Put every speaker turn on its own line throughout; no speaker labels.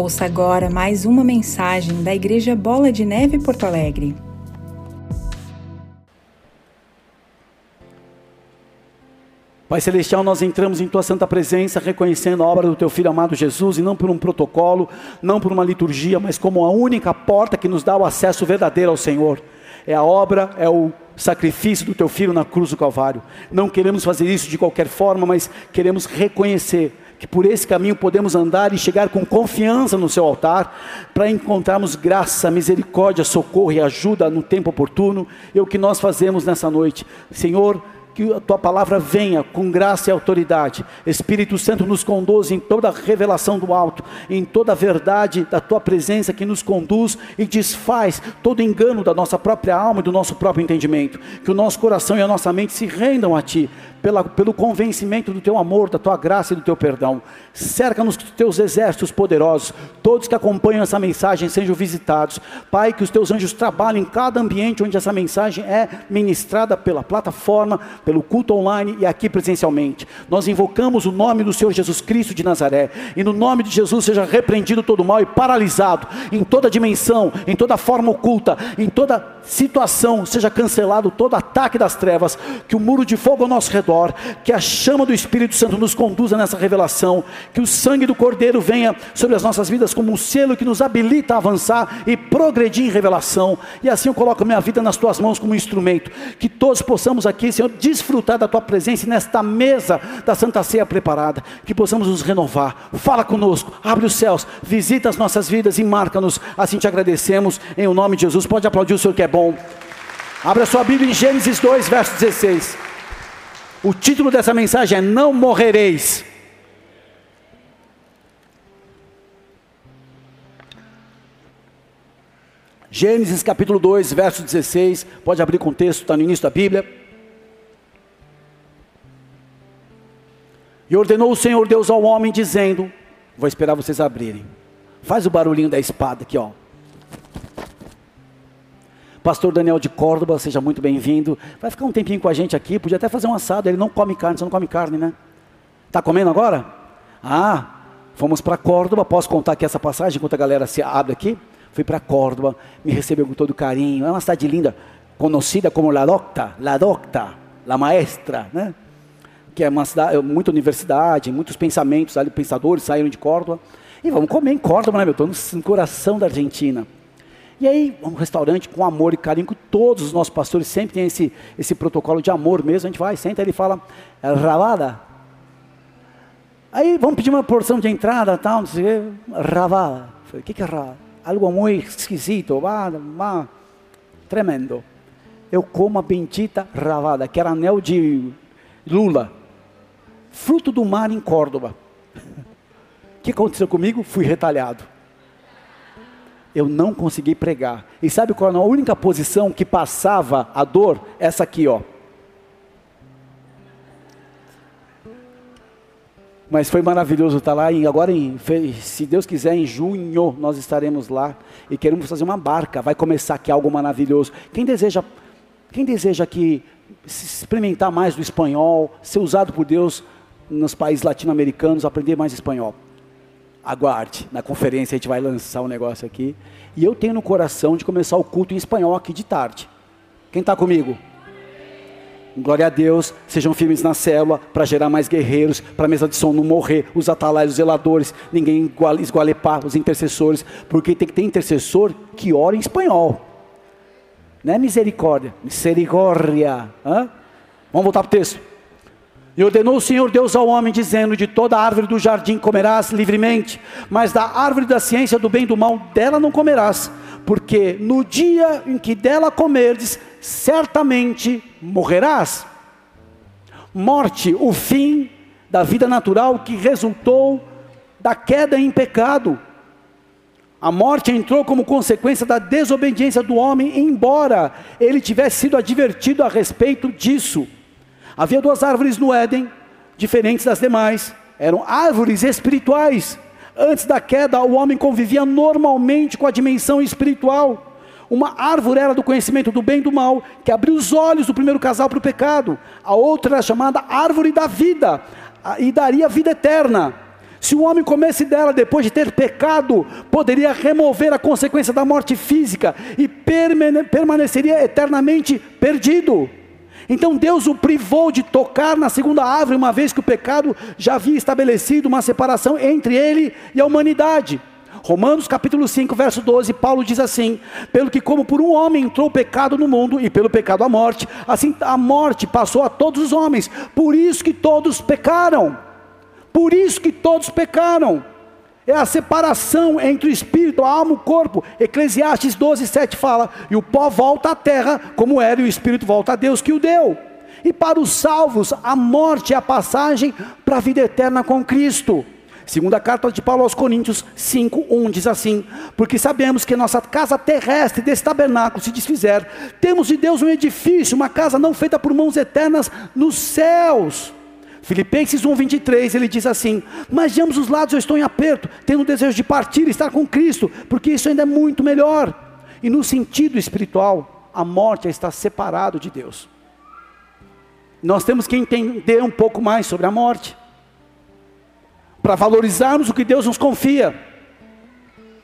Ouça agora mais uma mensagem da Igreja Bola de Neve Porto Alegre.
Pai Celestial, nós entramos em Tua Santa Presença reconhecendo a obra do Teu Filho amado Jesus e não por um protocolo, não por uma liturgia, mas como a única porta que nos dá o acesso verdadeiro ao Senhor. É a obra, é o sacrifício do Teu Filho na cruz do Calvário. Não queremos fazer isso de qualquer forma, mas queremos reconhecer que por esse caminho podemos andar e chegar com confiança no seu altar, para encontrarmos graça, misericórdia, socorro e ajuda no tempo oportuno. É o que nós fazemos nessa noite. Senhor, que a tua palavra venha com graça e autoridade. Espírito Santo nos conduz em toda a revelação do alto, em toda a verdade da tua presença que nos conduz e desfaz todo engano da nossa própria alma e do nosso próprio entendimento. Que o nosso coração e a nossa mente se rendam a ti, pela, pelo convencimento do teu amor, da tua graça e do teu perdão. Cerca-nos com os teus exércitos poderosos, todos que acompanham essa mensagem sejam visitados. Pai, que os teus anjos trabalhem em cada ambiente onde essa mensagem é ministrada pela plataforma, pelo culto online e aqui presencialmente. Nós invocamos o nome do Senhor Jesus Cristo de Nazaré, e no nome de Jesus seja repreendido todo mal e paralisado em toda dimensão, em toda forma oculta, em toda situação, seja cancelado todo ataque das trevas, que o muro de fogo ao nosso redor, que a chama do Espírito Santo nos conduza nessa revelação, que o sangue do Cordeiro venha sobre as nossas vidas como um selo que nos habilita a avançar e progredir em revelação, e assim eu coloco minha vida nas tuas mãos como um instrumento, que todos possamos aqui, Senhor, desfrutar da tua presença nesta mesa da Santa Ceia preparada, que possamos nos renovar, fala conosco, abre os céus, visita as nossas vidas e marca-nos, assim te agradecemos, em o nome de Jesus, pode aplaudir o Senhor que é bom. Abra sua Bíblia em Gênesis 2, verso 16. O título dessa mensagem é Não Morrereis. Gênesis capítulo 2, verso 16. Pode abrir com o texto, está no início da Bíblia. E ordenou o Senhor Deus ao homem, dizendo: Vou esperar vocês abrirem. Faz o barulhinho da espada aqui, ó. Pastor Daniel de Córdoba, seja muito bem-vindo. Vai ficar um tempinho com a gente aqui, podia até fazer um assado. Ele não come carne, você não come carne, né? Está comendo agora? Ah, fomos para Córdoba. Posso contar aqui essa passagem enquanto a galera se abre aqui? Fui para Córdoba, me recebeu com todo carinho. É uma cidade linda, conhecida como La Docta, La Docta, La Maestra, né? Que é uma cidade, muita universidade, muitos pensamentos ali, pensadores saíram de Córdoba. E vamos comer em Córdoba, né, meu? Estou no coração da Argentina. E aí, um restaurante com amor e carinho, que todos os nossos pastores sempre têm esse, esse protocolo de amor mesmo. A gente vai, senta, ele fala, é rabada. Aí vamos pedir uma porção de entrada, tal, não sei o quê, rabada. Falei, o que, que é rabada? Algo muito esquisito, vá, vá, tremendo. Eu como a bendita rabada, que era anel de lula, fruto do mar em Córdoba. O que aconteceu comigo? Fui retalhado eu não consegui pregar. E sabe qual era a única posição que passava a dor? Essa aqui, ó. Mas foi maravilhoso estar lá. E agora, em, se Deus quiser, em junho nós estaremos lá e queremos fazer uma barca. Vai começar aqui algo maravilhoso. Quem deseja, quem deseja que experimentar mais do espanhol, ser usado por Deus nos países latino-americanos, aprender mais espanhol? aguarde, na conferência a gente vai lançar um negócio aqui. E eu tenho no coração de começar o culto em espanhol aqui de tarde. Quem está comigo? Glória a Deus, sejam firmes na célula para gerar mais guerreiros, para a mesa de som não morrer, os atalaios, os zeladores, ninguém esgualepar, os intercessores, porque tem que ter intercessor que ora em espanhol. Não é misericórdia, misericórdia. Hã? Vamos voltar para o texto. E ordenou o Senhor Deus ao homem, dizendo: De toda árvore do jardim comerás livremente, mas da árvore da ciência do bem e do mal, dela não comerás, porque no dia em que dela comerdes, certamente morrerás. Morte, o fim da vida natural que resultou da queda em pecado. A morte entrou como consequência da desobediência do homem, embora ele tivesse sido advertido a respeito disso. Havia duas árvores no Éden, diferentes das demais, eram árvores espirituais. Antes da queda, o homem convivia normalmente com a dimensão espiritual. Uma árvore era do conhecimento do bem e do mal, que abriu os olhos do primeiro casal para o pecado. A outra era chamada árvore da vida, e daria vida eterna. Se o homem comesse dela depois de ter pecado, poderia remover a consequência da morte física e permaneceria eternamente perdido. Então Deus o privou de tocar na segunda árvore, uma vez que o pecado já havia estabelecido uma separação entre ele e a humanidade. Romanos capítulo 5, verso 12, Paulo diz assim: Pelo que, como por um homem entrou o pecado no mundo, e pelo pecado a morte, assim a morte passou a todos os homens, por isso que todos pecaram. Por isso que todos pecaram. É a separação entre o espírito, a alma e o corpo. Eclesiastes 12, 7 fala: E o pó volta à terra como era, e o espírito volta a Deus que o deu. E para os salvos, a morte é a passagem para a vida eterna com Cristo. Segunda carta de Paulo aos Coríntios 5, 1 diz assim: Porque sabemos que nossa casa terrestre desse tabernáculo se desfizer, temos de Deus um edifício, uma casa não feita por mãos eternas nos céus Filipenses 1:23, ele diz assim: "Mas de ambos os lados eu estou em aperto, tendo o desejo de partir e estar com Cristo, porque isso ainda é muito melhor." E no sentido espiritual, a morte é estar separado de Deus. Nós temos que entender um pouco mais sobre a morte, para valorizarmos o que Deus nos confia.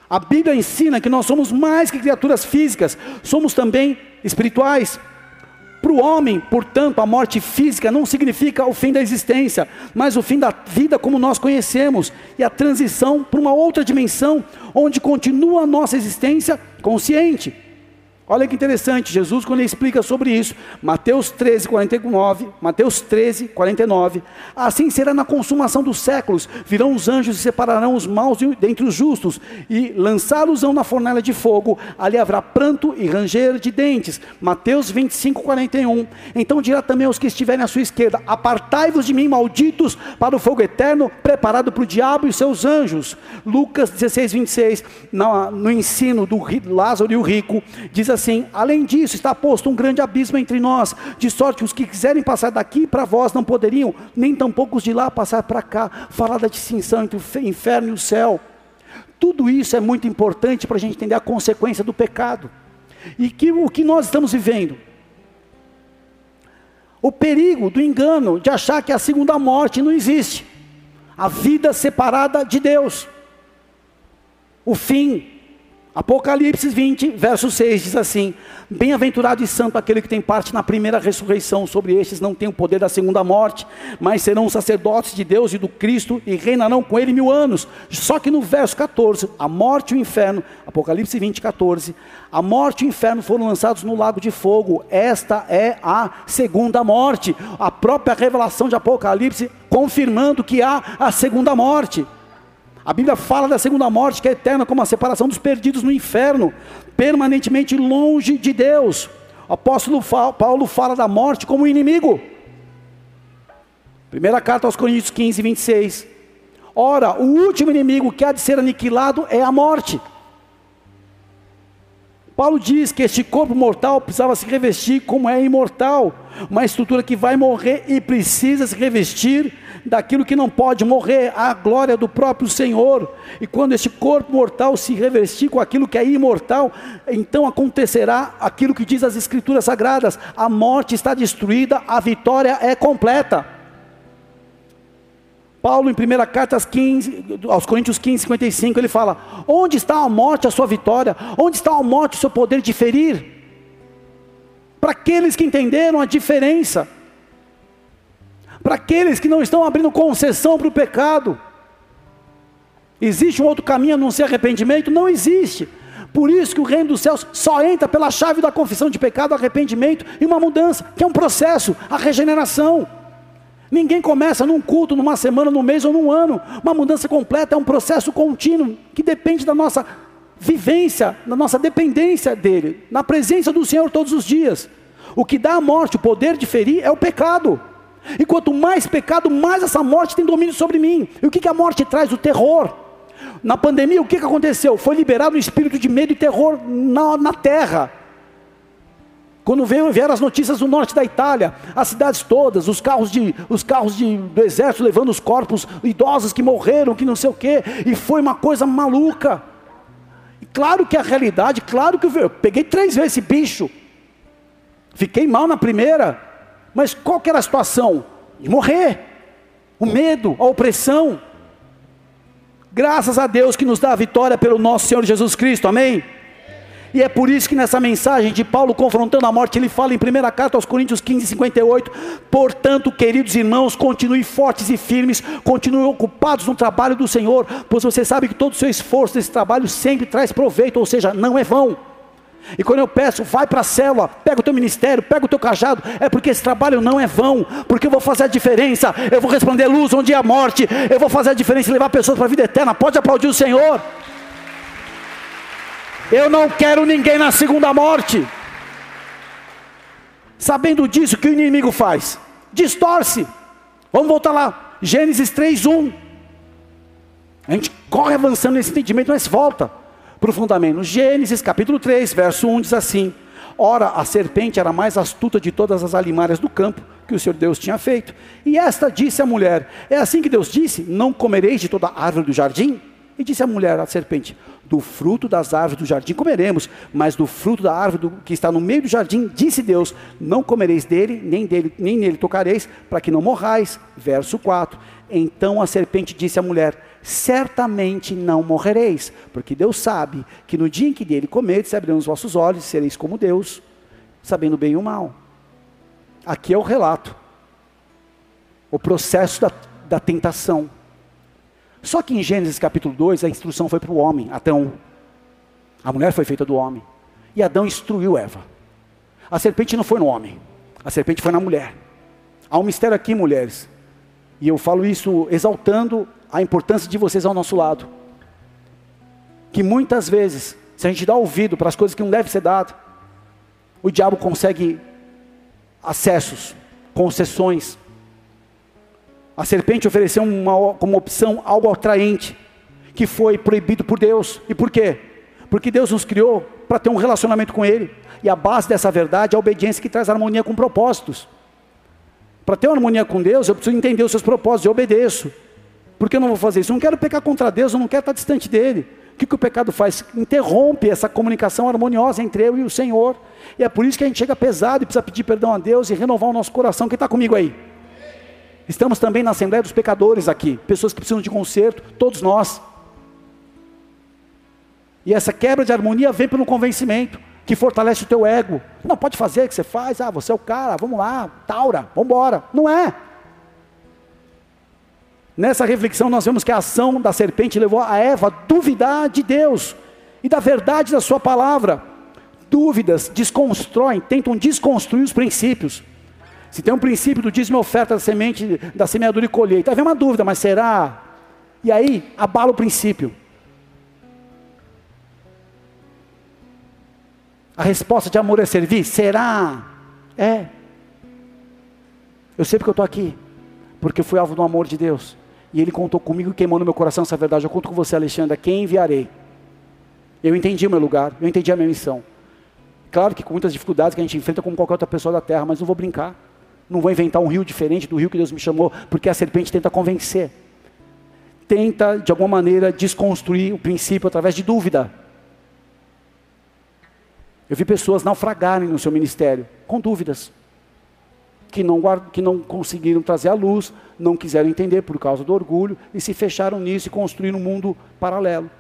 A Bíblia ensina que nós somos mais que criaturas físicas, somos também espirituais. Para o homem, portanto, a morte física não significa o fim da existência, mas o fim da vida como nós conhecemos e a transição para uma outra dimensão, onde continua a nossa existência consciente. Olha que interessante, Jesus quando ele explica sobre isso, Mateus 13, 49, Mateus 13, 49, assim será na consumação dos séculos, virão os anjos e separarão os maus dentre os justos, e lançá-los-ão na fornalha de fogo, ali haverá pranto e ranger de dentes, Mateus 25, 41, então dirá também aos que estiverem à sua esquerda, apartai-vos de mim, malditos, para o fogo eterno, preparado para o diabo e seus anjos, Lucas 16, 26, no, no ensino do Lázaro e o rico, diz assim: além disso, está posto um grande abismo entre nós, de sorte que os que quiserem passar daqui para vós não poderiam, nem tampouco os de lá passar para cá. Falar da distinção entre o inferno e o céu. Tudo isso é muito importante para a gente entender a consequência do pecado. E que o que nós estamos vivendo? O perigo do engano de achar que a segunda morte não existe. A vida separada de Deus. O fim Apocalipse 20, verso 6 diz assim: Bem-aventurado e santo aquele que tem parte na primeira ressurreição, sobre estes não tem o poder da segunda morte, mas serão sacerdotes de Deus e do Cristo e reinarão com ele mil anos. Só que no verso 14, a morte e o inferno, Apocalipse 20, 14, a morte e o inferno foram lançados no lago de fogo, esta é a segunda morte. A própria revelação de Apocalipse confirmando que há a segunda morte. A Bíblia fala da segunda morte, que é eterna, como a separação dos perdidos no inferno, permanentemente longe de Deus. O apóstolo Paulo fala da morte como inimigo. Primeira carta aos Coríntios 15, 26. Ora, o último inimigo que há de ser aniquilado é a morte. Paulo diz que este corpo mortal precisava se revestir como é imortal, uma estrutura que vai morrer e precisa se revestir daquilo que não pode morrer, a glória do próprio Senhor. E quando este corpo mortal se revestir com aquilo que é imortal, então acontecerá aquilo que diz as Escrituras Sagradas: a morte está destruída, a vitória é completa. Paulo, em 1 carta aos, 15, aos Coríntios 15, 55, ele fala: Onde está a morte, a sua vitória? Onde está a morte, o seu poder de ferir? Para aqueles que entenderam a diferença, para aqueles que não estão abrindo concessão para o pecado. Existe um outro caminho a não ser arrependimento? Não existe. Por isso que o reino dos céus só entra pela chave da confissão de pecado, arrependimento e uma mudança, que é um processo, a regeneração. Ninguém começa num culto, numa semana, num mês ou num ano. Uma mudança completa é um processo contínuo que depende da nossa vivência, da nossa dependência dele, na presença do Senhor todos os dias. O que dá a morte, o poder de ferir, é o pecado. E quanto mais pecado, mais essa morte tem domínio sobre mim. E o que, que a morte traz? O terror. Na pandemia, o que, que aconteceu? Foi liberado um espírito de medo e terror na, na terra. Quando vieram as notícias do norte da Itália, as cidades todas, os carros, de, os carros de, do exército levando os corpos idosos que morreram, que não sei o quê, e foi uma coisa maluca. E claro que a realidade, claro que eu, eu peguei três vezes esse bicho, fiquei mal na primeira, mas qual que era a situação? De morrer. O medo, a opressão. Graças a Deus que nos dá a vitória pelo nosso Senhor Jesus Cristo, amém? E é por isso que nessa mensagem de Paulo confrontando a morte, ele fala em 1 carta aos Coríntios 15, 58, portanto, queridos irmãos, continuem fortes e firmes, continuem ocupados no trabalho do Senhor, pois você sabe que todo o seu esforço nesse trabalho sempre traz proveito, ou seja, não é vão. E quando eu peço, vai para a célula, pega o teu ministério, pega o teu cajado, é porque esse trabalho não é vão, porque eu vou fazer a diferença, eu vou responder luz onde é a morte, eu vou fazer a diferença e levar pessoas para a vida eterna. Pode aplaudir o Senhor. Eu não quero ninguém na segunda morte. Sabendo disso, o que o inimigo faz? Distorce. Vamos voltar lá. Gênesis 3:1. A gente corre avançando nesse entendimento, mas volta para o fundamento. Gênesis capítulo 3, verso 1 diz assim: Ora, a serpente era mais astuta de todas as alimárias do campo que o Senhor Deus tinha feito. E esta disse à mulher: É assim que Deus disse: Não comereis de toda árvore do jardim? E disse a mulher à serpente: Do fruto das árvores do jardim comeremos, mas do fruto da árvore do, que está no meio do jardim, disse Deus: Não comereis dele, nem, dele, nem nele tocareis, para que não morrais. Verso 4. Então a serpente disse à mulher: Certamente não morrereis, porque Deus sabe que no dia em que dele comerdes, abrirão os vossos olhos e sereis como Deus, sabendo bem e o mal. Aqui é o relato, o processo da, da tentação. Só que em Gênesis capítulo 2, a instrução foi para o homem, Adão. A mulher foi feita do homem. E Adão instruiu Eva. A serpente não foi no homem, a serpente foi na mulher. Há um mistério aqui, mulheres. E eu falo isso exaltando a importância de vocês ao nosso lado. Que muitas vezes, se a gente dá ouvido para as coisas que não devem ser dado, o diabo consegue acessos, concessões, a serpente ofereceu uma, como opção algo atraente, que foi proibido por Deus. E por quê? Porque Deus nos criou para ter um relacionamento com Ele. E a base dessa verdade é a obediência que traz harmonia com propósitos. Para ter uma harmonia com Deus, eu preciso entender os seus propósitos, eu obedeço. Por que eu não vou fazer isso? Eu não quero pecar contra Deus, eu não quero estar distante dele. O que, que o pecado faz? Interrompe essa comunicação harmoniosa entre eu e o Senhor. E é por isso que a gente chega pesado e precisa pedir perdão a Deus e renovar o nosso coração. Quem está comigo aí? Estamos também na Assembleia dos Pecadores aqui, pessoas que precisam de conserto, todos nós. E essa quebra de harmonia vem pelo convencimento, que fortalece o teu ego. Não, pode fazer o que você faz, ah, você é o cara, vamos lá, taura, vamos embora. Não é. Nessa reflexão nós vemos que a ação da serpente levou a Eva a duvidar de Deus e da verdade da sua palavra. Dúvidas desconstroem, tentam desconstruir os princípios. Se tem um princípio do dízimo oferta da semente, da semeadura e colheita, havia uma dúvida, mas será? E aí, abala o princípio. A resposta de amor é servir? Será? É. Eu sei porque eu estou aqui. Porque eu fui alvo do amor de Deus. E Ele contou comigo e queimou no meu coração essa verdade. Eu conto com você, Alexandre, quem enviarei. Eu entendi o meu lugar, eu entendi a minha missão. Claro que com muitas dificuldades que a gente enfrenta como qualquer outra pessoa da terra, mas não vou brincar. Não vou inventar um rio diferente do rio que Deus me chamou, porque a serpente tenta convencer. Tenta, de alguma maneira, desconstruir o princípio através de dúvida. Eu vi pessoas naufragarem no seu ministério com dúvidas, que não, que não conseguiram trazer a luz, não quiseram entender por causa do orgulho e se fecharam nisso e construíram um mundo paralelo.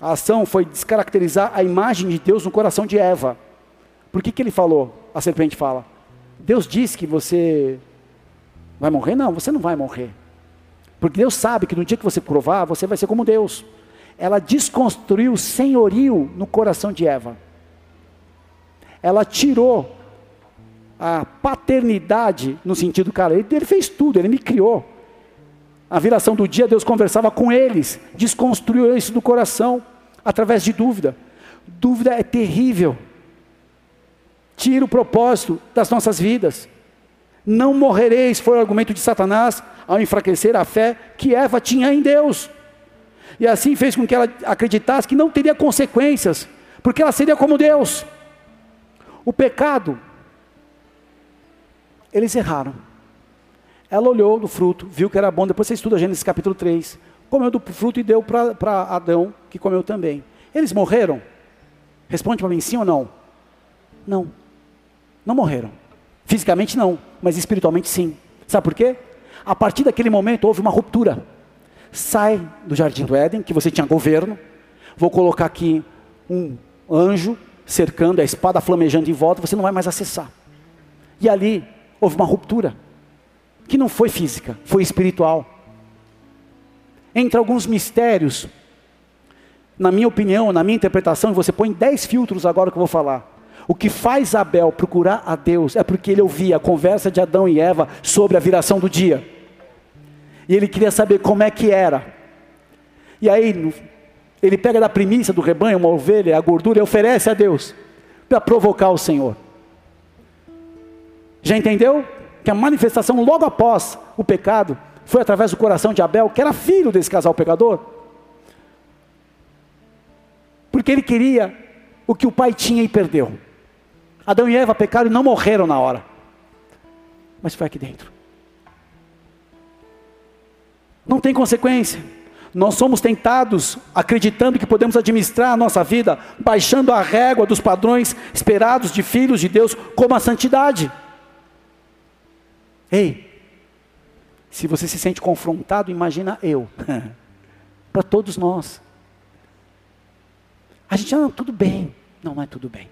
A ação foi descaracterizar a imagem de Deus no coração de Eva. Por que, que ele falou? A serpente fala: Deus disse que você vai morrer? Não, você não vai morrer. Porque Deus sabe que no dia que você provar, você vai ser como Deus. Ela desconstruiu o senhorio no coração de Eva. Ela tirou a paternidade no sentido, cara, ele, ele fez tudo, ele me criou. A viração do dia, Deus conversava com eles, desconstruiu isso do coração, através de dúvida. Dúvida é terrível tira o propósito das nossas vidas. Não morrereis, foi o argumento de Satanás ao enfraquecer a fé que Eva tinha em Deus. E assim fez com que ela acreditasse que não teria consequências, porque ela seria como Deus. O pecado, eles erraram. Ela olhou do fruto, viu que era bom, depois você estuda Gênesis capítulo 3, comeu do fruto e deu para Adão, que comeu também. Eles morreram? Responde para mim, sim ou não? Não. Não morreram. Fisicamente não, mas espiritualmente sim. Sabe por quê? A partir daquele momento houve uma ruptura. sai do jardim do Éden, que você tinha governo, vou colocar aqui um anjo cercando a espada flamejando em volta, você não vai mais acessar. E ali houve uma ruptura, que não foi física, foi espiritual. Entre alguns mistérios, na minha opinião, na minha interpretação, você põe dez filtros agora que eu vou falar. O que faz Abel procurar a Deus é porque ele ouvia a conversa de Adão e Eva sobre a viração do dia. E ele queria saber como é que era. E aí, ele pega da primícia do rebanho, uma ovelha, a gordura, e oferece a Deus, para provocar o Senhor. Já entendeu? Que a manifestação logo após o pecado foi através do coração de Abel, que era filho desse casal pecador. Porque ele queria o que o pai tinha e perdeu. Adão e Eva pecaram e não morreram na hora. Mas foi aqui dentro. Não tem consequência. Nós somos tentados acreditando que podemos administrar a nossa vida, baixando a régua dos padrões esperados de filhos de Deus, como a santidade. Ei, se você se sente confrontado, imagina eu. Para todos nós. A gente, ah, tudo bem. Não, não é tudo bem.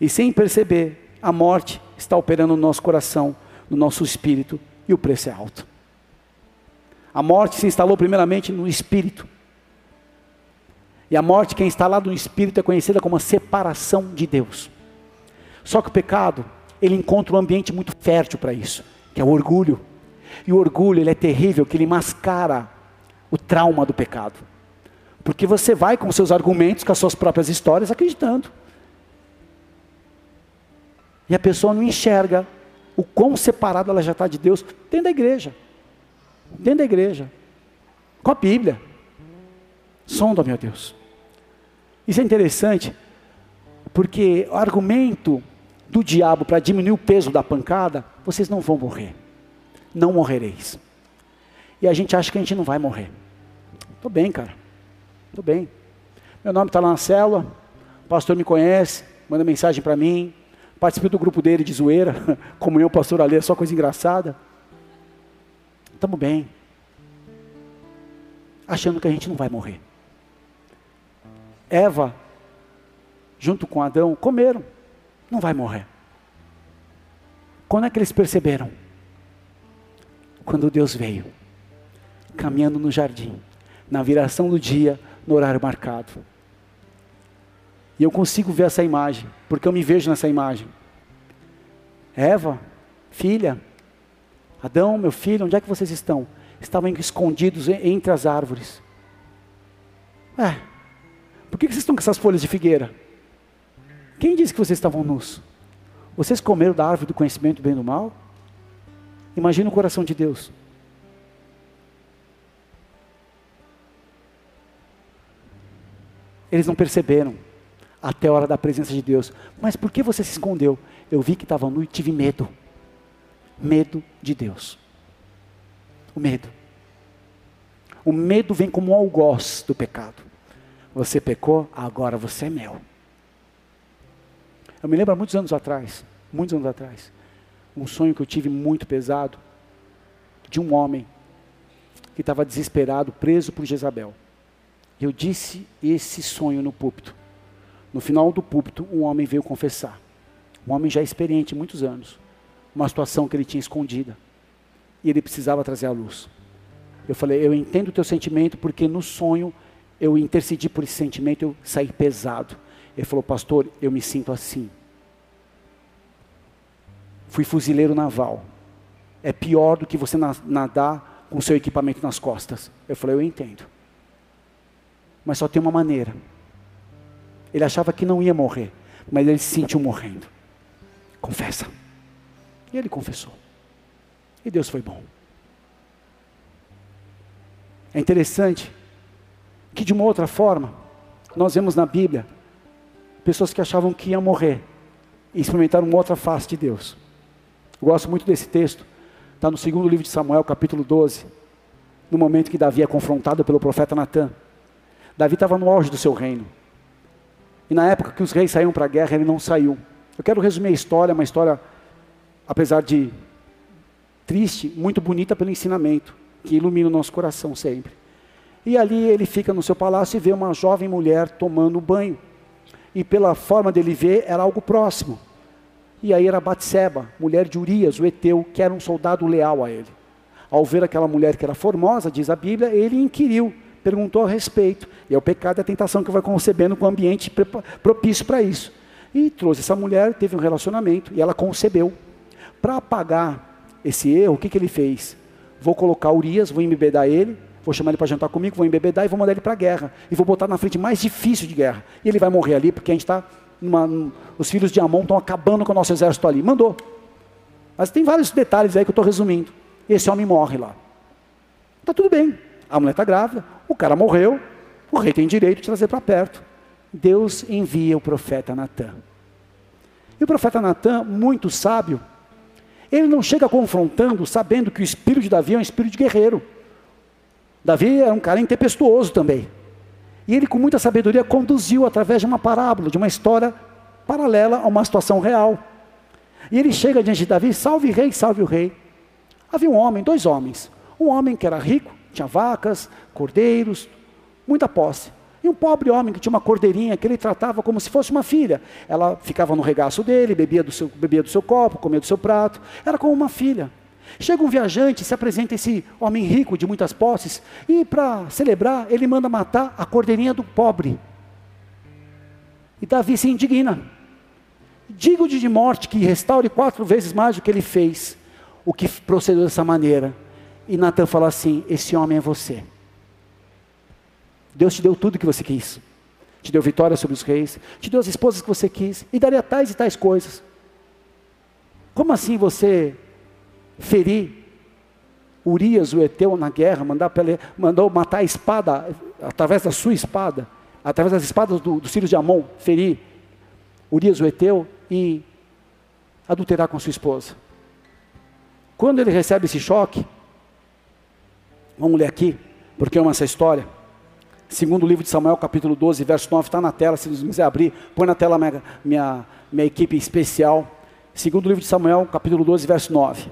E sem perceber, a morte está operando no nosso coração, no nosso espírito, e o preço é alto. A morte se instalou primeiramente no espírito. E a morte que é instalada no espírito é conhecida como a separação de Deus. Só que o pecado, ele encontra um ambiente muito fértil para isso, que é o orgulho. E o orgulho, ele é terrível, que ele mascara o trauma do pecado. Porque você vai com seus argumentos, com as suas próprias histórias, acreditando. E a pessoa não enxerga o quão separada ela já está de Deus dentro da igreja. Dentro da igreja. Com a Bíblia. Sonda, meu Deus. Isso é interessante, porque o argumento do diabo para diminuir o peso da pancada, vocês não vão morrer. Não morrereis. E a gente acha que a gente não vai morrer. Estou bem, cara. Estou bem. Meu nome está lá na célula, o pastor me conhece, manda mensagem para mim, Participei do grupo dele de zoeira, comunhão pastor ali, é só coisa engraçada. Estamos bem. Achando que a gente não vai morrer. Eva, junto com Adão, comeram. Não vai morrer. Quando é que eles perceberam? Quando Deus veio, caminhando no jardim, na viração do dia, no horário marcado. E eu consigo ver essa imagem, porque eu me vejo nessa imagem. Eva, filha, Adão, meu filho, onde é que vocês estão? Estavam escondidos entre as árvores. É, por que vocês estão com essas folhas de figueira? Quem disse que vocês estavam nus? Vocês comeram da árvore do conhecimento do bem e do mal? Imagina o coração de Deus. Eles não perceberam até a hora da presença de Deus. Mas por que você se escondeu? Eu vi que estava nu e tive medo. Medo de Deus. O medo. O medo vem como um algoz do pecado. Você pecou, agora você é meu. Eu me lembro há muitos anos atrás, muitos anos atrás, um sonho que eu tive muito pesado de um homem que estava desesperado, preso por Jezabel. Eu disse esse sonho no púlpito. No final do púlpito, um homem veio confessar. Um homem já experiente, muitos anos. Uma situação que ele tinha escondida. E ele precisava trazer à luz. Eu falei, eu entendo o teu sentimento, porque no sonho eu intercedi por esse sentimento, eu saí pesado. Ele falou, pastor, eu me sinto assim. Fui fuzileiro naval. É pior do que você nadar com seu equipamento nas costas. Eu falei, eu entendo. Mas só tem uma maneira ele achava que não ia morrer, mas ele se sentiu morrendo. Confessa. E ele confessou. E Deus foi bom. É interessante que de uma outra forma, nós vemos na Bíblia pessoas que achavam que iam morrer e experimentaram uma outra face de Deus. Eu gosto muito desse texto. Está no segundo livro de Samuel, capítulo 12, no momento que Davi é confrontado pelo profeta Natan. Davi estava no auge do seu reino. E na época que os reis saíam para a guerra, ele não saiu. Eu quero resumir a história, uma história, apesar de triste, muito bonita pelo ensinamento, que ilumina o nosso coração sempre. E ali ele fica no seu palácio e vê uma jovem mulher tomando banho. E pela forma dele ver, era algo próximo. E aí era Batseba, mulher de Urias, o Eteu, que era um soldado leal a ele. Ao ver aquela mulher que era formosa, diz a Bíblia, ele inquiriu, perguntou a respeito. E é o pecado e a tentação que vai concebendo com o ambiente propício para isso. E trouxe essa mulher, teve um relacionamento e ela concebeu. Para apagar esse erro, o que, que ele fez? Vou colocar Urias, vou embebedar ele, vou chamar ele para jantar comigo, vou embebedar e vou mandar ele para a guerra. E vou botar na frente mais difícil de guerra. E ele vai morrer ali, porque a gente está. Os filhos de Amon estão acabando com o nosso exército ali. Mandou. Mas tem vários detalhes aí que eu estou resumindo. Esse homem morre lá. Está tudo bem. A mulher está grávida, o cara morreu, o rei tem direito de trazer para perto. Deus envia o profeta Natan. E o profeta Natan, muito sábio, ele não chega confrontando, sabendo que o espírito de Davi é um espírito de guerreiro. Davi era um cara intempestuoso também. E ele, com muita sabedoria, conduziu através de uma parábola, de uma história paralela a uma situação real. E ele chega diante de Davi: salve rei, salve o rei. Havia um homem, dois homens. Um homem que era rico, tinha vacas, cordeiros, muita posse. E um pobre homem que tinha uma cordeirinha que ele tratava como se fosse uma filha. Ela ficava no regaço dele, bebia do seu, bebia do seu copo, comia do seu prato. Era como uma filha. Chega um viajante, se apresenta esse homem rico de muitas posses, e para celebrar, ele manda matar a cordeirinha do pobre. E Davi se indigna. Digo-de de morte que restaure quatro vezes mais do que ele fez, o que procedeu dessa maneira. E Natan fala assim: Esse homem é você. Deus te deu tudo que você quis. Te deu vitória sobre os reis, te deu as esposas que você quis, e daria tais e tais coisas. Como assim você ferir Urias, o Eteu, na guerra, mandar mandou matar a espada, através da sua espada, através das espadas do, dos filhos de Amon, ferir Urias, o Eteu, e adulterar com sua esposa. Quando ele recebe esse choque, vamos ler aqui, porque amo essa história. Segundo livro de Samuel, capítulo 12, verso 9, está na tela, se você quiser abrir, põe na tela minha, minha, minha equipe especial. Segundo livro de Samuel, capítulo 12, verso 9.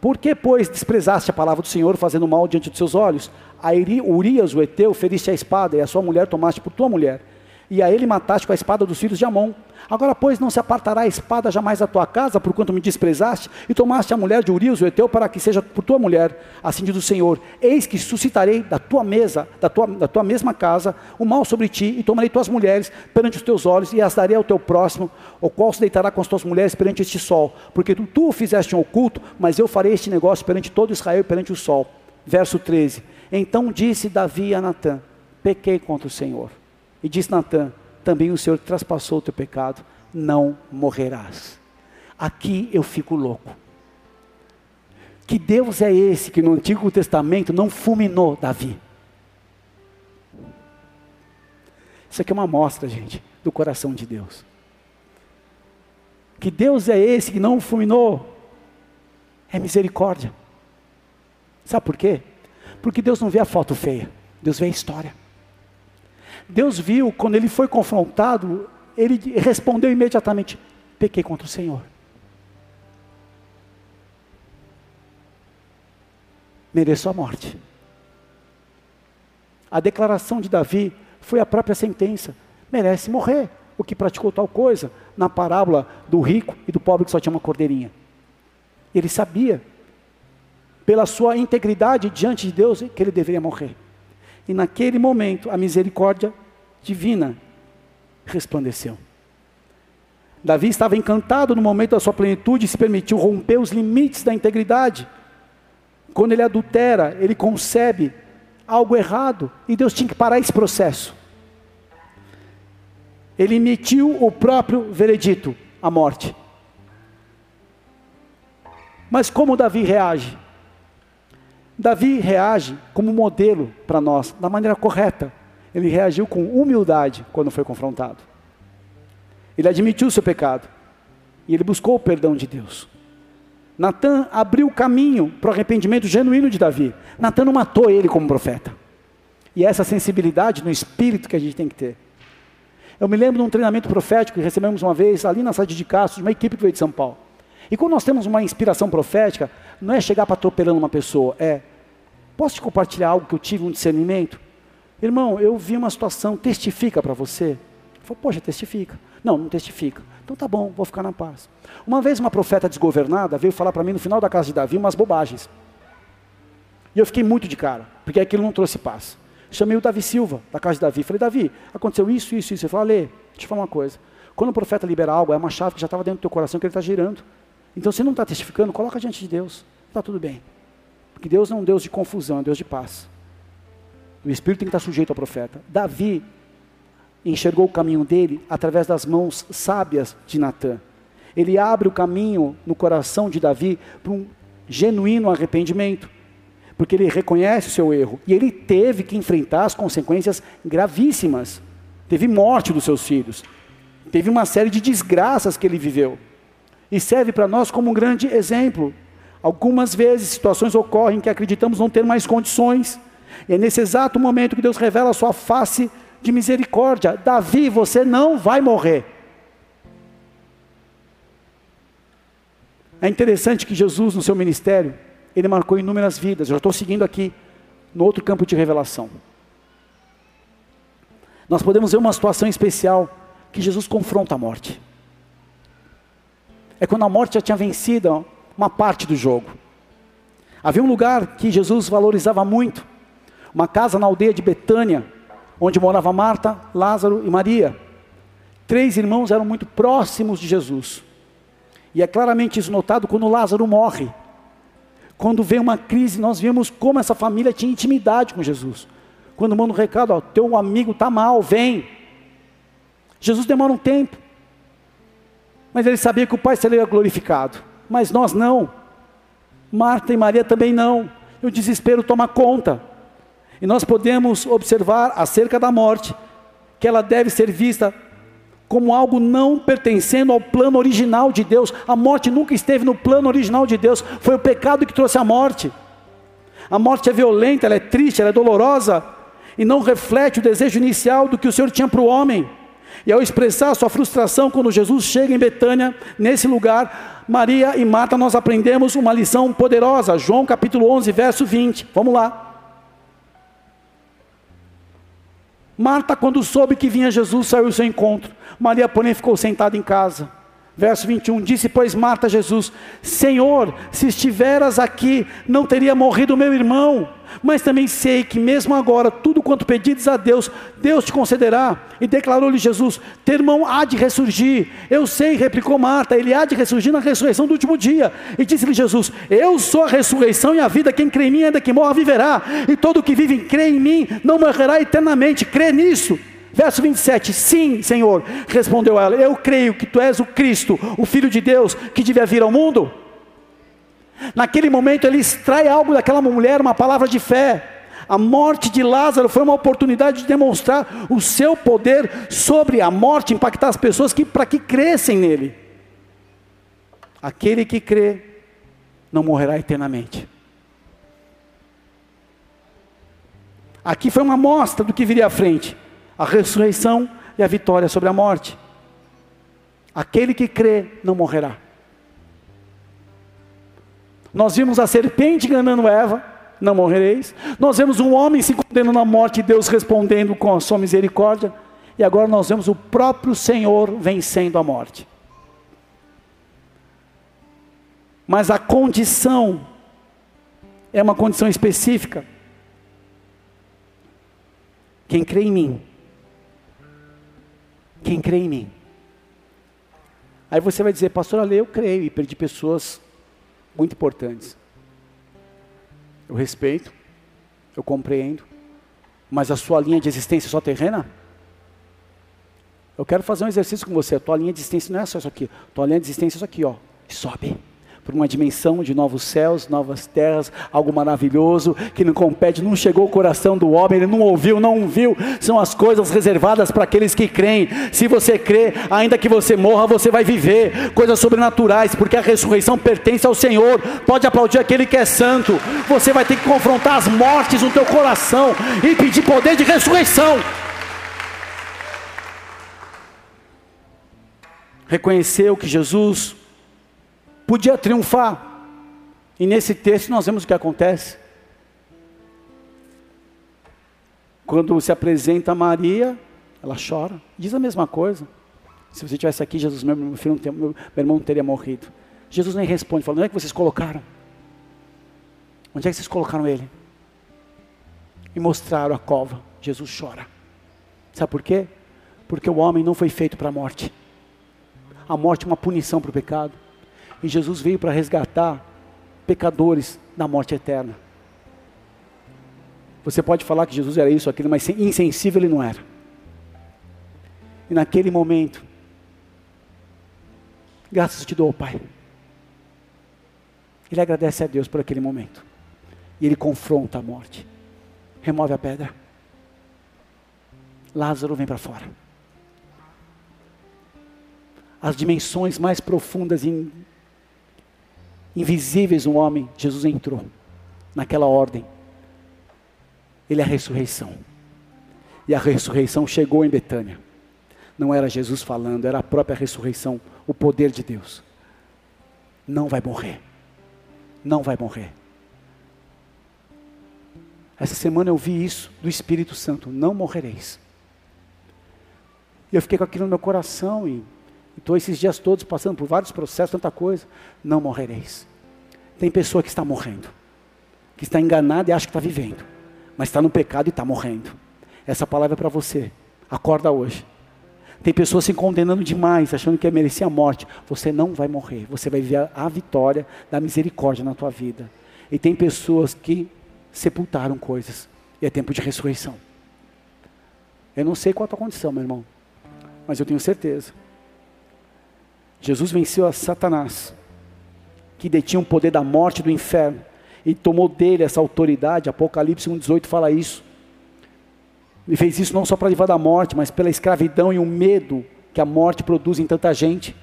Por que, pois, desprezaste a palavra do Senhor, fazendo mal diante dos seus olhos? A Urias, o Eteu, feriste a espada, e a sua mulher tomaste por tua mulher. E a ele mataste com a espada dos filhos de Amon. Agora, pois, não se apartará a espada jamais da tua casa, por quanto me desprezaste, e tomaste a mulher de Urias, o Eteu, para que seja por tua mulher. Assim diz o Senhor: Eis que suscitarei da tua mesa, da tua, da tua mesma casa, o mal sobre ti, e tomarei tuas mulheres perante os teus olhos, e as darei ao teu próximo, o qual se deitará com as tuas mulheres perante este sol. Porque tu, tu fizeste um oculto, mas eu farei este negócio perante todo Israel e perante o sol. Verso 13: Então disse Davi a Natã: Pequei contra o Senhor. E disse Natã: também o Senhor traspassou o teu pecado, não morrerás. Aqui eu fico louco. Que Deus é esse que no Antigo Testamento não fulminou Davi? Isso aqui é uma amostra, gente, do coração de Deus. Que Deus é esse que não fulminou? É misericórdia. Sabe por quê? Porque Deus não vê a foto feia, Deus vê a história. Deus viu, quando ele foi confrontado, ele respondeu imediatamente: pequei contra o Senhor. Mereço a morte. A declaração de Davi foi a própria sentença: merece morrer o que praticou tal coisa, na parábola do rico e do pobre que só tinha uma cordeirinha. Ele sabia, pela sua integridade diante de Deus, que ele deveria morrer. E naquele momento, a misericórdia divina resplandeceu. Davi estava encantado no momento da sua plenitude e se permitiu romper os limites da integridade. Quando ele adultera, ele concebe algo errado e Deus tinha que parar esse processo. Ele emitiu o próprio veredito, a morte. Mas como Davi reage? Davi reage como modelo para nós, da maneira correta. Ele reagiu com humildade quando foi confrontado. Ele admitiu seu pecado. E ele buscou o perdão de Deus. Natan abriu o caminho para o arrependimento genuíno de Davi. Natan não matou ele como profeta. E é essa sensibilidade no espírito que a gente tem que ter. Eu me lembro de um treinamento profético que recebemos uma vez ali na cidade de Castro, de uma equipe que veio de São Paulo. E quando nós temos uma inspiração profética, não é chegar para atropelando uma pessoa, é, posso te compartilhar algo que eu tive um discernimento? Irmão, eu vi uma situação, testifica para você? Falou, poxa, testifica. Não, não testifica. Então tá bom, vou ficar na paz. Uma vez uma profeta desgovernada veio falar para mim no final da casa de Davi umas bobagens. E eu fiquei muito de cara, porque aquilo não trouxe paz. Chamei o Davi Silva, da casa de Davi. Falei, Davi, aconteceu isso, isso, isso. Ele falou, Alê, deixa eu falar uma coisa. Quando o profeta libera algo, é uma chave que já estava dentro do teu coração que ele está girando. Então, se não está testificando, coloca diante de Deus. Está tudo bem. Porque Deus não é um Deus de confusão, é um Deus de paz. O Espírito tem que estar sujeito ao profeta. Davi enxergou o caminho dele através das mãos sábias de Natã. Ele abre o caminho no coração de Davi para um genuíno arrependimento, porque ele reconhece o seu erro e ele teve que enfrentar as consequências gravíssimas. Teve morte dos seus filhos, teve uma série de desgraças que ele viveu e serve para nós como um grande exemplo. Algumas vezes situações ocorrem que acreditamos não ter mais condições e é nesse exato momento que Deus revela a sua face de misericórdia. Davi, você não vai morrer. É interessante que Jesus, no seu ministério, ele marcou inúmeras vidas. Eu estou seguindo aqui no outro campo de revelação. Nós podemos ver uma situação especial que Jesus confronta a morte. É quando a morte já tinha vencido uma parte do jogo. Havia um lugar que Jesus valorizava muito, uma casa na aldeia de Betânia, onde morava Marta, Lázaro e Maria. Três irmãos eram muito próximos de Jesus. E é claramente isso notado quando Lázaro morre. Quando vem uma crise, nós vemos como essa família tinha intimidade com Jesus. Quando manda um recado, ó, teu amigo está mal, vem. Jesus demora um tempo. Mas ele sabia que o Pai seria glorificado. Mas nós não. Marta e Maria também não. E o desespero toma conta. E nós podemos observar acerca da morte, que ela deve ser vista como algo não pertencendo ao plano original de Deus. A morte nunca esteve no plano original de Deus, foi o pecado que trouxe a morte. A morte é violenta, ela é triste, ela é dolorosa e não reflete o desejo inicial do que o Senhor tinha para o homem. E ao expressar sua frustração quando Jesus chega em Betânia, nesse lugar, Maria e Marta, nós aprendemos uma lição poderosa. João capítulo 11, verso 20. Vamos lá. Marta, quando soube que vinha Jesus, saiu ao seu encontro. Maria, porém, ficou sentada em casa. Verso 21, disse, pois Marta Jesus: Senhor, se estiveras aqui, não teria morrido meu irmão. Mas também sei que, mesmo agora, tudo quanto pedides a Deus, Deus te concederá. E declarou-lhe Jesus: Teu irmão há de ressurgir. Eu sei, replicou Marta, ele há de ressurgir na ressurreição do último dia. E disse-lhe Jesus: Eu sou a ressurreição e a vida. Quem crê em mim, ainda que morra, viverá. E todo que vive crê em mim, não morrerá eternamente. Crê nisso. Verso 27, sim, Senhor, respondeu ela, eu creio que tu és o Cristo, o Filho de Deus, que devia vir ao mundo. Naquele momento ele extrai algo daquela mulher, uma palavra de fé. A morte de Lázaro foi uma oportunidade de demonstrar o seu poder sobre a morte, impactar as pessoas que, para que crescem nele. Aquele que crê não morrerá eternamente. Aqui foi uma mostra do que viria à frente a ressurreição e a vitória sobre a morte. Aquele que crê não morrerá. Nós vimos a serpente enganando Eva, não morrereis. Nós vemos um homem se condenando à morte e Deus respondendo com a sua misericórdia. E agora nós vemos o próprio Senhor vencendo a morte. Mas a condição é uma condição específica. Quem crê em mim quem crê em mim. Aí você vai dizer, pastor Ale, eu creio e perdi pessoas muito importantes. Eu respeito, eu compreendo, mas a sua linha de existência é só terrena? Eu quero fazer um exercício com você. A tua linha de existência não é só isso aqui. A tua linha de existência é isso aqui, ó. Sobe para uma dimensão de novos céus, novas terras, algo maravilhoso que não compete, não chegou ao coração do homem, ele não ouviu, não viu, são as coisas reservadas para aqueles que creem. Se você crê, ainda que você morra, você vai viver coisas sobrenaturais, porque a ressurreição pertence ao Senhor. Pode aplaudir aquele que é santo. Você vai ter que confrontar as mortes no teu coração e pedir poder de ressurreição. Reconheceu que Jesus podia triunfar, E nesse texto nós vemos o que acontece. Quando se apresenta Maria, ela chora, diz a mesma coisa. Se você tivesse aqui, Jesus, meu, filho, meu, irmão teria morrido. Jesus nem responde, fala: onde é que vocês colocaram? Onde é que vocês colocaram ele? E mostraram a cova. Jesus chora. Sabe por quê? Porque o homem não foi feito para a morte. A morte é uma punição para o pecado. E Jesus veio para resgatar pecadores da morte eterna. Você pode falar que Jesus era isso, aquilo, mas insensível ele não era. E naquele momento, graças te dou, Pai. Ele agradece a Deus por aquele momento. E ele confronta a morte. Remove a pedra. Lázaro vem para fora. As dimensões mais profundas e invisíveis do homem, Jesus entrou naquela ordem ele é a ressurreição. E a ressurreição chegou em Betânia. Não era Jesus falando, era a própria ressurreição, o poder de Deus. Não vai morrer. Não vai morrer. Essa semana eu vi isso do Espírito Santo: não morrereis. E eu fiquei com aquilo no meu coração e estou esses dias todos passando por vários processos, tanta coisa. Não morrereis. Tem pessoa que está morrendo, que está enganada e acha que está vivendo mas está no pecado e está morrendo. Essa palavra é para você. Acorda hoje. Tem pessoas se condenando demais, achando que é merecer a morte. Você não vai morrer. Você vai ver a vitória da misericórdia na tua vida. E tem pessoas que sepultaram coisas. E é tempo de ressurreição. Eu não sei qual a tua condição, meu irmão. Mas eu tenho certeza. Jesus venceu a Satanás, que detinha o poder da morte e do inferno e tomou dele essa autoridade. Apocalipse 1,18 fala isso. Ele fez isso não só para livrar da morte, mas pela escravidão e o medo que a morte produz em tanta gente.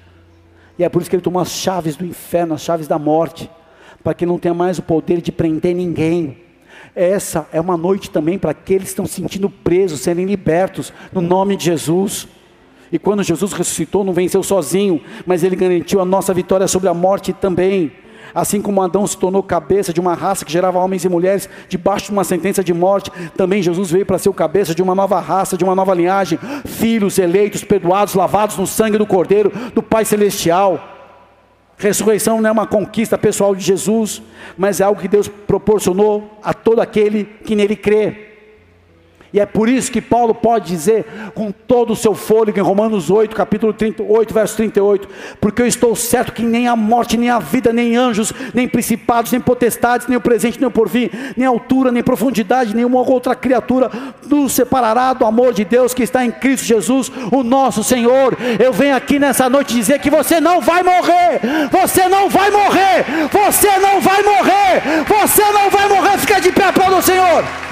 E é por isso que ele tomou as chaves do inferno, as chaves da morte, para que não tenha mais o poder de prender ninguém. Essa é uma noite também para aqueles que estão se sentindo presos, serem libertos, no nome de Jesus. E quando Jesus ressuscitou, não venceu sozinho, mas ele garantiu a nossa vitória sobre a morte também. Assim como Adão se tornou cabeça de uma raça que gerava homens e mulheres debaixo de uma sentença de morte, também Jesus veio para ser o cabeça de uma nova raça, de uma nova linhagem, filhos eleitos, perdoados, lavados no sangue do Cordeiro, do Pai Celestial. Ressurreição não é uma conquista pessoal de Jesus, mas é algo que Deus proporcionou a todo aquele que nele crê. E é por isso que Paulo pode dizer com todo o seu fôlego em Romanos 8, capítulo 38, verso 38, porque eu estou certo que nem a morte, nem a vida, nem anjos, nem principados, nem potestades, nem o presente, nem o porvir, nem altura, nem profundidade, nenhuma outra criatura nos separará do amor de Deus que está em Cristo Jesus, o nosso Senhor. Eu venho aqui nessa noite dizer que você não vai morrer, você não vai morrer, você não vai morrer, você não vai morrer, fica de pé para o Senhor.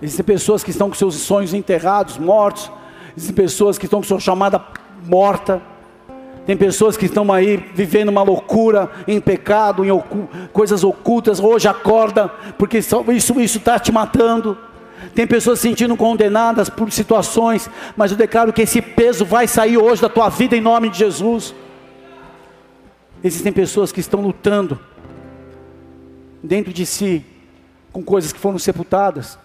Existem pessoas que estão com seus sonhos enterrados, mortos. Existem pessoas que estão com sua chamada morta. Tem pessoas que estão aí vivendo uma loucura, em pecado, em ocu coisas ocultas. Hoje acorda, porque isso está te matando. Tem pessoas se sentindo condenadas por situações, mas eu declaro que esse peso vai sair hoje da tua vida em nome de Jesus. Existem pessoas que estão lutando dentro de si com coisas que foram sepultadas.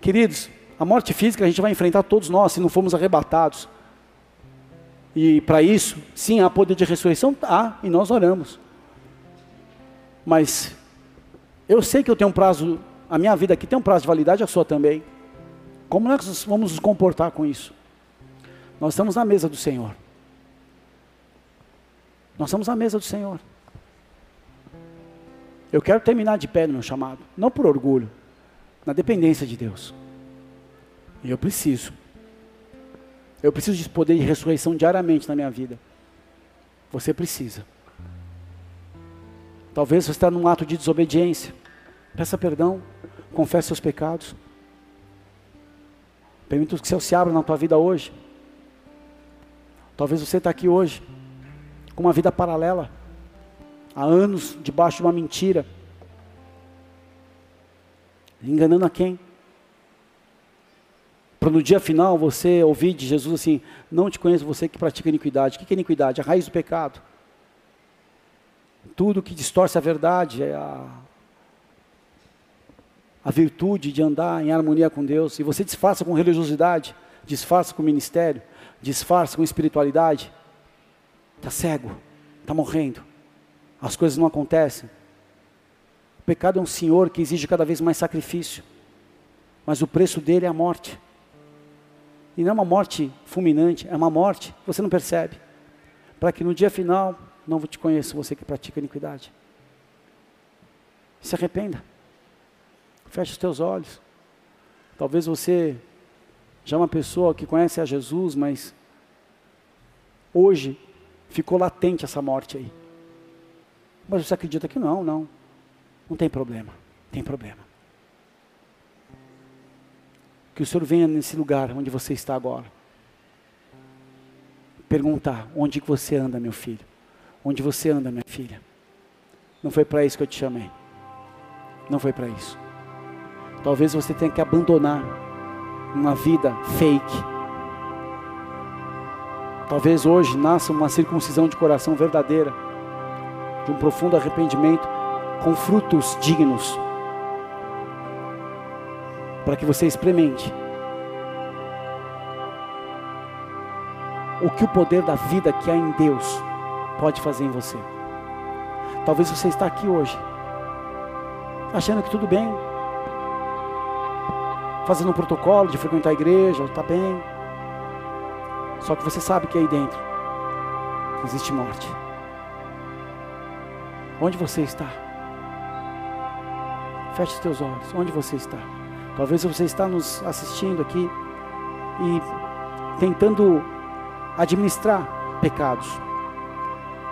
Queridos, a morte física a gente vai enfrentar todos nós se não formos arrebatados. E para isso, sim, há poder de ressurreição? Há, e nós oramos. Mas eu sei que eu tenho um prazo, a minha vida aqui tem um prazo de validade, a sua também. Como nós vamos nos comportar com isso? Nós estamos na mesa do Senhor. Nós estamos na mesa do Senhor. Eu quero terminar de pé no meu chamado, não por orgulho, na dependência de Deus. E eu preciso. Eu preciso de poder de ressurreição diariamente na minha vida. Você precisa. Talvez você está num ato de desobediência. Peça perdão. Confesse seus pecados. Permita que o céu se abra na tua vida hoje. Talvez você está aqui hoje com uma vida paralela. Há anos debaixo de uma mentira enganando a quem? Para no dia final você ouvir de Jesus assim: Não te conheço você que pratica iniquidade. O que é iniquidade? A raiz do pecado. Tudo que distorce a verdade é a, a virtude de andar em harmonia com Deus. E você disfarça com religiosidade, disfarça com ministério, disfarça com espiritualidade. Está cego, está morrendo. As coisas não acontecem. Pecado é um senhor que exige cada vez mais sacrifício. Mas o preço dele é a morte. E não é uma morte fulminante, é uma morte você não percebe. Para que no dia final não te conheça você que pratica iniquidade. Se arrependa. Feche os teus olhos. Talvez você já é uma pessoa que conhece a Jesus, mas hoje ficou latente essa morte aí. Mas você acredita que não, não. Não tem problema. Tem problema. Que o Senhor venha nesse lugar onde você está agora. Perguntar: onde que você anda, meu filho? Onde você anda, minha filha? Não foi para isso que eu te chamei. Não foi para isso. Talvez você tenha que abandonar uma vida fake. Talvez hoje nasça uma circuncisão de coração verdadeira, de um profundo arrependimento, com frutos dignos, para que você experimente o que o poder da vida que há em Deus pode fazer em você. Talvez você está aqui hoje, achando que tudo bem, fazendo um protocolo de frequentar a igreja, está bem. Só que você sabe que aí dentro existe morte. Onde você está? Feche os teus olhos. Onde você está? Talvez você está nos assistindo aqui e tentando administrar pecados,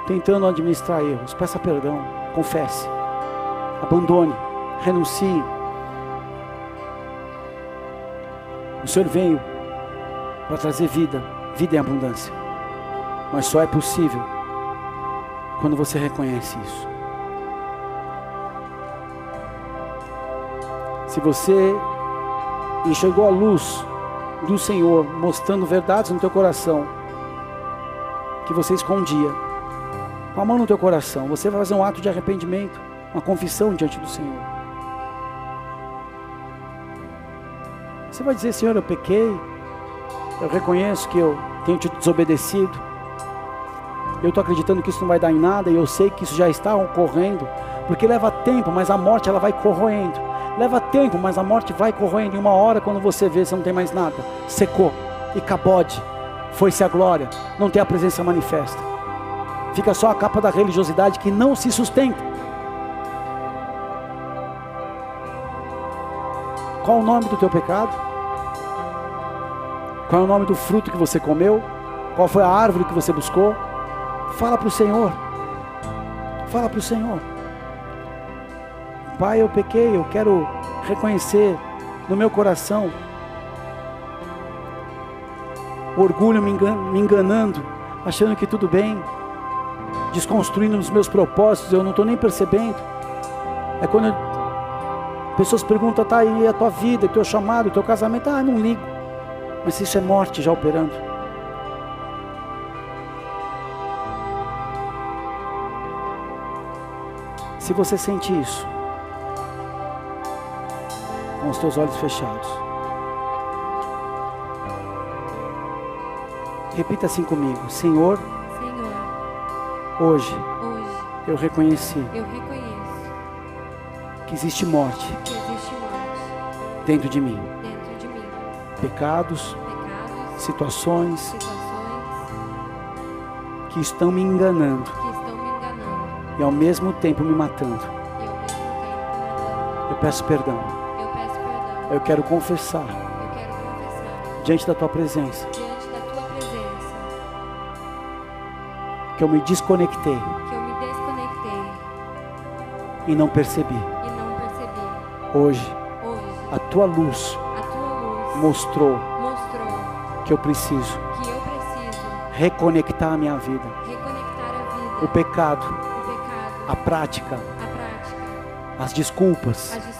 tentando administrar erros. Peça perdão, confesse, abandone, renuncie O Senhor veio para trazer vida, vida em abundância. Mas só é possível quando você reconhece isso. Se você enxergou a luz do Senhor mostrando verdades no teu coração que você escondia, com a mão no teu coração, você vai fazer um ato de arrependimento, uma confissão diante do Senhor. Você vai dizer, Senhor, eu pequei, eu reconheço que eu tenho te desobedecido, eu estou acreditando que isso não vai dar em nada e eu sei que isso já está ocorrendo, porque leva tempo, mas a morte ela vai corroendo. Leva tempo, mas a morte vai corroendo. Em uma hora, quando você vê, você não tem mais nada. Secou e cabode. Foi-se a glória. Não tem a presença manifesta. Fica só a capa da religiosidade que não se sustenta. Qual o nome do teu pecado? Qual é o nome do fruto que você comeu? Qual foi a árvore que você buscou? Fala para o Senhor. Fala para o Senhor. Pai, eu pequei, eu quero reconhecer no meu coração orgulho me, me enganando, achando que tudo bem, desconstruindo os meus propósitos, eu não estou nem percebendo. É quando eu Pessoas perguntam, tá aí a tua vida, teu chamado, teu casamento. Ah, não ligo. Mas isso é morte já operando. Se você sente isso, os teus olhos fechados, repita assim comigo: Senhor,
Senhor,
hoje,
hoje
eu reconheci,
eu reconheço
que existe morte
que existe morte
dentro de mim.
dentro de mim.
Pecados,
Pecados,
situações
situações
que estão me enganando
que estão me enganando
e ao mesmo tempo me matando.
e ao mesmo tempo me matando.
Eu peço perdão.
Eu
quero confessar
Eu quero confessar
diante da tua presença
diante da tua presença
que eu me desconectei
que eu me desconectei
e não percebi.
e não percebi.
Hoje,
Hoje,
a tua luz
a tua luz
mostrou
mostrou
que eu preciso
que eu preciso
reconectar a minha vida.
reconectar a vida,
O pecado,
o pecado,
a prática,
a prática,
as desculpas,
as desculpas,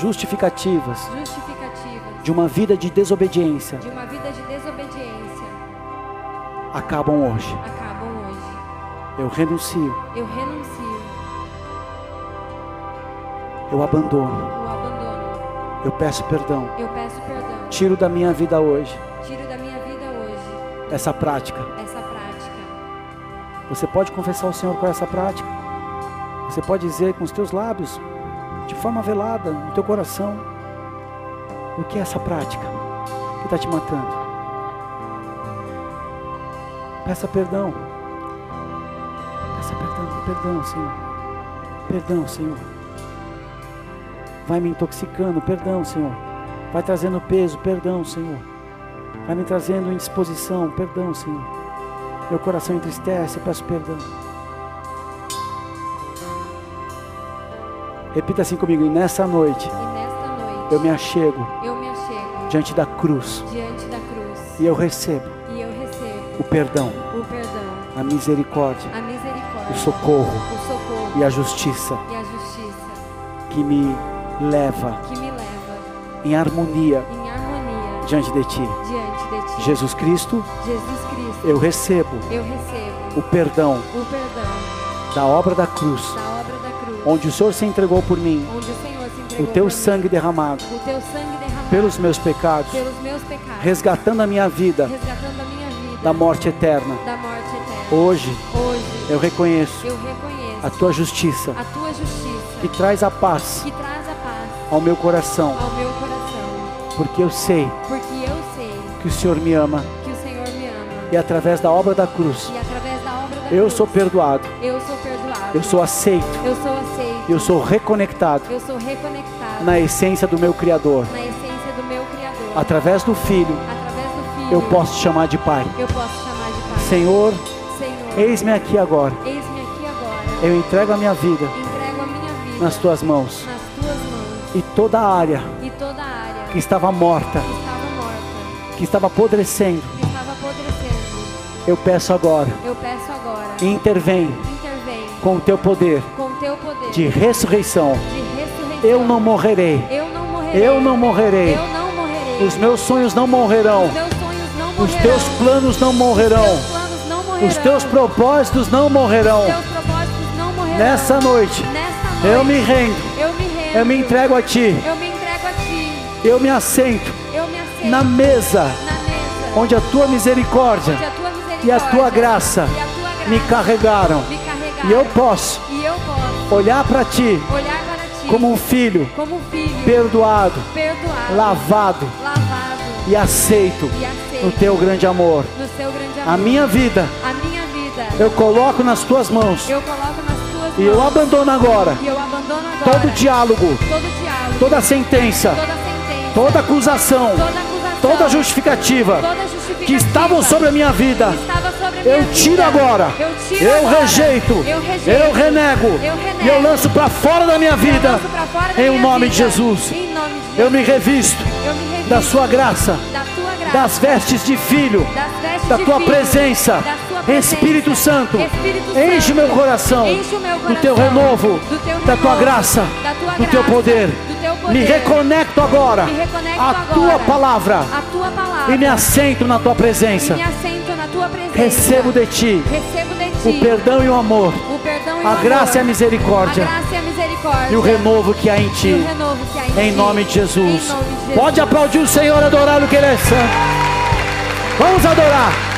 justificativas
justificativas
de uma vida de desobediência
de uma vida de desobediência
acabam hoje.
acabam hoje.
Eu renuncio,
Eu renuncio,
eu abandono,
eu abandono,
eu peço perdão.
eu peço perdão.
Tiro da minha vida hoje
Tiro da minha vida hoje
essa prática.
essa prática.
Você pode confessar ao Senhor com essa prática. Você pode dizer com os teus lábios, de forma velada, no teu coração, o que é essa prática que está te matando. Peça perdão. Peça perdão, perdão, Senhor. Perdão, Senhor. Vai me intoxicando, perdão, Senhor. Vai trazendo peso, perdão, Senhor. Vai me trazendo indisposição, perdão, Senhor. Meu coração entristece, eu peço perdão. Repita assim comigo, e nessa noite
E nesta noite
eu me achego
eu me achego
diante da cruz
diante da cruz
e eu recebo
e eu recebo
o perdão,
o perdão,
a misericórdia,
a misericórdia,
o socorro
o socorro
e a justiça
e a justiça
que me leva
que me leva
em harmonia
em harmonia
diante de ti.
diante de ti.
Jesus Cristo,
Jesus Cristo,
eu recebo
eu recebo
o perdão
o perdão
da obra da cruz,
da obra da cruz,
onde o Senhor se entregou por mim,
onde o entregou
teu
por mim,
sangue derramado
o teu sangue derramado
pelos meus pecados,
pelos meus pecados,
resgatando a minha vida
a minha vida
da morte eterna.
da morte eterna.
Hoje
Hoje
eu reconheço
eu reconheço
a tua justiça
a tua justiça
que traz a paz
traz a paz
ao meu coração,
ao meu coração,
porque eu sei
porque eu sei
que o Senhor me ama
que o Senhor me ama
e através da obra da cruz
da obra da
eu
cruz,
sou
eu sou perdoado,
eu sou aceito,
eu sou aceito,
eu sou reconectado
eu sou reconectado
na essência do meu Criador.
na essência do meu Criador.
Através do Filho
Através do Filho,
eu posso te chamar de Pai.
eu posso chamar de Pai.
Senhor,
Senhor,
eis-me aqui agora.
eis-me aqui agora.
Eu entrego a minha vida
Entrego a minha vida
nas tuas mãos
nas tuas mãos
e toda a área
e toda a área
que estava morta,
que estava morta,
que estava apodrecendo,
que estava apodrecendo.
eu peço agora,
Eu peço agora,
intervém
intervém
com o teu poder
o teu poder
de ressurreição.
de ressurreição.
Eu não morrerei,
Eu não morrerei.
eu não morrerei.
Eu não morrerei.
Os meus sonhos não morrerão,
Os
teus planos não morrerão,
Os teus planos não morrerão.
os teus propósitos não morrerão.
Propósitos.
Nessa noite, eu me rendo,
eu me rendo.
eu me entrego a ti,
Eu me ti.
eu me assento
Eu me aceito
na mesa
na mesa.
onde a tua misericórdia
a tua misericórdia
e a tua graça
e a tua graça
me carregaram.
me carregaram.
E eu posso
E eu posso
olhar para ti
olhar para ti
como um filho
como um filho
perdoado,
perdoado,
lavado
lavado
e aceito
e aceito
no teu grande amor.
grande amor.
A minha vida
a minha vida
eu coloco nas tuas mãos
eu
e eu abandono agora
eu abandono agora
todo diálogo,
todo diálogo,
toda sentença,
toda sentença,
toda acusação,
toda acusação,
toda justificativa
toda justificativa
que estavam sobre a minha vida. Eu tiro agora,
Eu
rejeito,
eu
renego, e eu lanço para fora da minha vida, em nome de. Jesus. Eu me revisto da sua graça, das vestes de filho, da tua presença. Espírito Santo,
Espírito
enche
Santo,
meu coração
enche o meu
do teu
coração,
renovo,
do teu
da tua
renovo,
graça,
da tua
do teu
graça,
poder.
do teu poder.
Me reconecto agora à tua
tua palavra
e me assento na tua presença.
Tua presença.
Recebo de ti
Recebo de ti
o perdão e o amor,
o perdão e
a
o
graça e a
amor,
misericórdia
a graça e a misericórdia
e o renovo que há em ti.
há em
Em
ti.
nome de Jesus.
Em nome de Jesus.
Pode aplaudir o Senhor, adorar o que Ele é santo. Vamos adorar.